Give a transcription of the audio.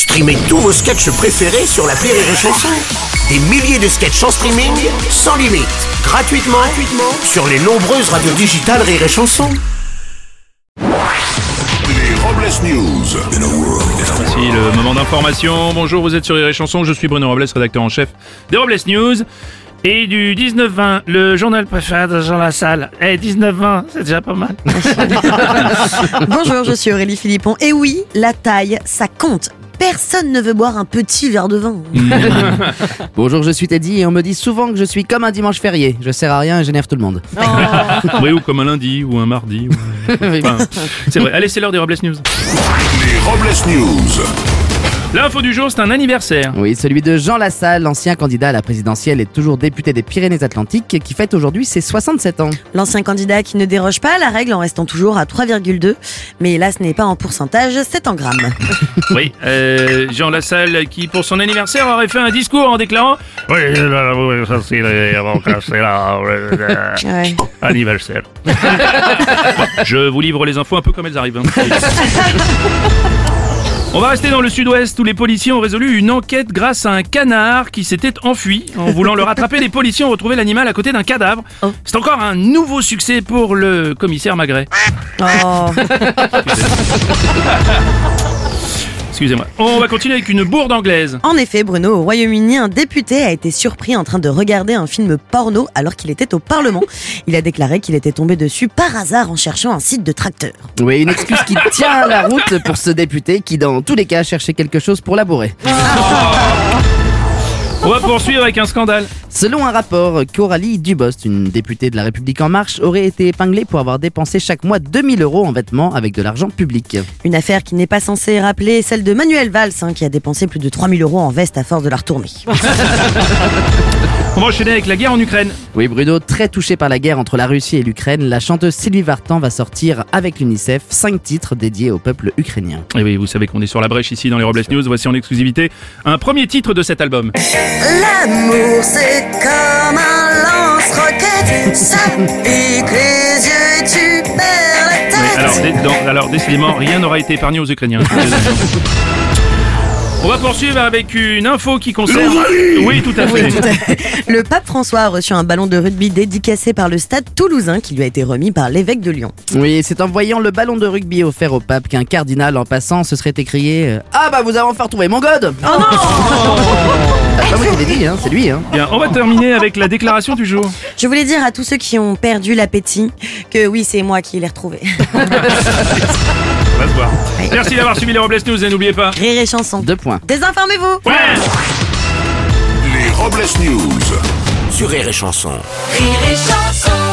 Streamez tous vos sketchs préférés sur la Rire et Chanson. Des milliers de sketchs en streaming, sans limite, gratuitement, gratuitement sur les nombreuses radios digitales Rire et Chanson. Les Robles News. Voici le moment d'information. Bonjour, vous êtes sur Rire et Chanson. Je suis Bruno Robles, rédacteur en chef des Robles News. Et du 19-20, le journal préféré de Jean Lassalle. Eh, 19-20, c'est déjà pas mal. Bonjour, je suis Aurélie Philippon. Et oui, la taille, ça compte. Personne ne veut boire un petit verre de vin. Bonjour, je suis Teddy et on me dit souvent que je suis comme un dimanche férié. Je sers à rien et j'énerve tout le monde. oui, ou comme un lundi, ou un mardi. ou- Enfin, c'est vrai. Allez, c'est l'heure des Robles News. Les Robles News. L'info du jour, c'est un anniversaire. Oui, celui de Jean Lassalle, l'ancien candidat à la présidentielle et toujours député des Pyrénées-Atlantiques, qui fête aujourd'hui ses 67 ans. L'ancien candidat qui ne déroge pas à la règle en restant toujours à 3,2. Mais là, ce n'est pas en pourcentage, c'est en grammes. Oui, euh, Jean Lassalle qui, pour son anniversaire, aurait fait un discours en déclarant Oui, ça c'est là, Ouais. anniversaire. Bon, je vous livre les infos un peu comme elles arrivent. hein. On va rester dans le sud-ouest où les policiers ont résolu une enquête grâce à un canard qui s'était enfui. En voulant le rattraper, les policiers ont retrouvé l'animal à côté d'un cadavre. Oh. C'est encore un nouveau succès pour le commissaire Magret. Oh. Excusez-moi. On va continuer avec une bourde anglaise. En effet, Bruno, au Royaume-Uni, un député a été surpris en train de regarder un film porno alors qu'il était au Parlement. Il a déclaré qu'il était tombé dessus par hasard en cherchant un site de tracteur. Oui, une excuse qui tient la route pour ce député qui, dans tous les cas, cherchait quelque chose pour labourer. poursuivre avec un scandale. Selon un rapport, Coralie Dubost, une députée de la République En Marche, aurait été épinglée pour avoir dépensé chaque mois 2000 euros en vêtements avec de l'argent public. Une affaire qui n'est pas censée rappeler celle de Manuel Valls, hein, qui a dépensé plus de 3000 euros en veste à force de la retourner. On va enchaîner avec la guerre en Ukraine. Oui, Bruno, très touché par la guerre entre la Russie et l'Ukraine, la chanteuse Sylvie Vartan va sortir avec l'UNICEF 5 titres dédiés au peuple ukrainien. Et oui, vous savez qu'on est sur la brèche ici dans les Robles News. Voici en exclusivité un premier titre de cet album. L'amour, c'est comme un lance-roquette, ça pique les yeux et tu perds la Oui, tête. alors, dé- non, alors, décidément, rien n'aura été épargné aux Ukrainiens. On va poursuivre avec une info qui concerne. Oui, tout à fait. Oui, tout à fait. Le pape François a reçu un ballon de rugby dédicacé par le stade toulousain qui lui a été remis par l'évêque de Lyon. Oui, c'est en voyant le ballon de rugby offert au pape qu'un cardinal en passant se serait écrié euh, Ah bah vous avez enfin retrouvé mon god Oh non pas moi qui l'ai dit, hein, c'est lui. Hein. Bien, on va terminer avec la déclaration du jour. Je voulais dire à tous ceux qui ont perdu l'appétit que oui, c'est moi qui l'ai retrouvé. On va se voir. Merci d'avoir suivi les Robles News et n'oubliez pas. Rire et chanson. Deux points. Désinformez-vous Ouais Les Robles News. Sur Rire et Chanson. Rire et chanson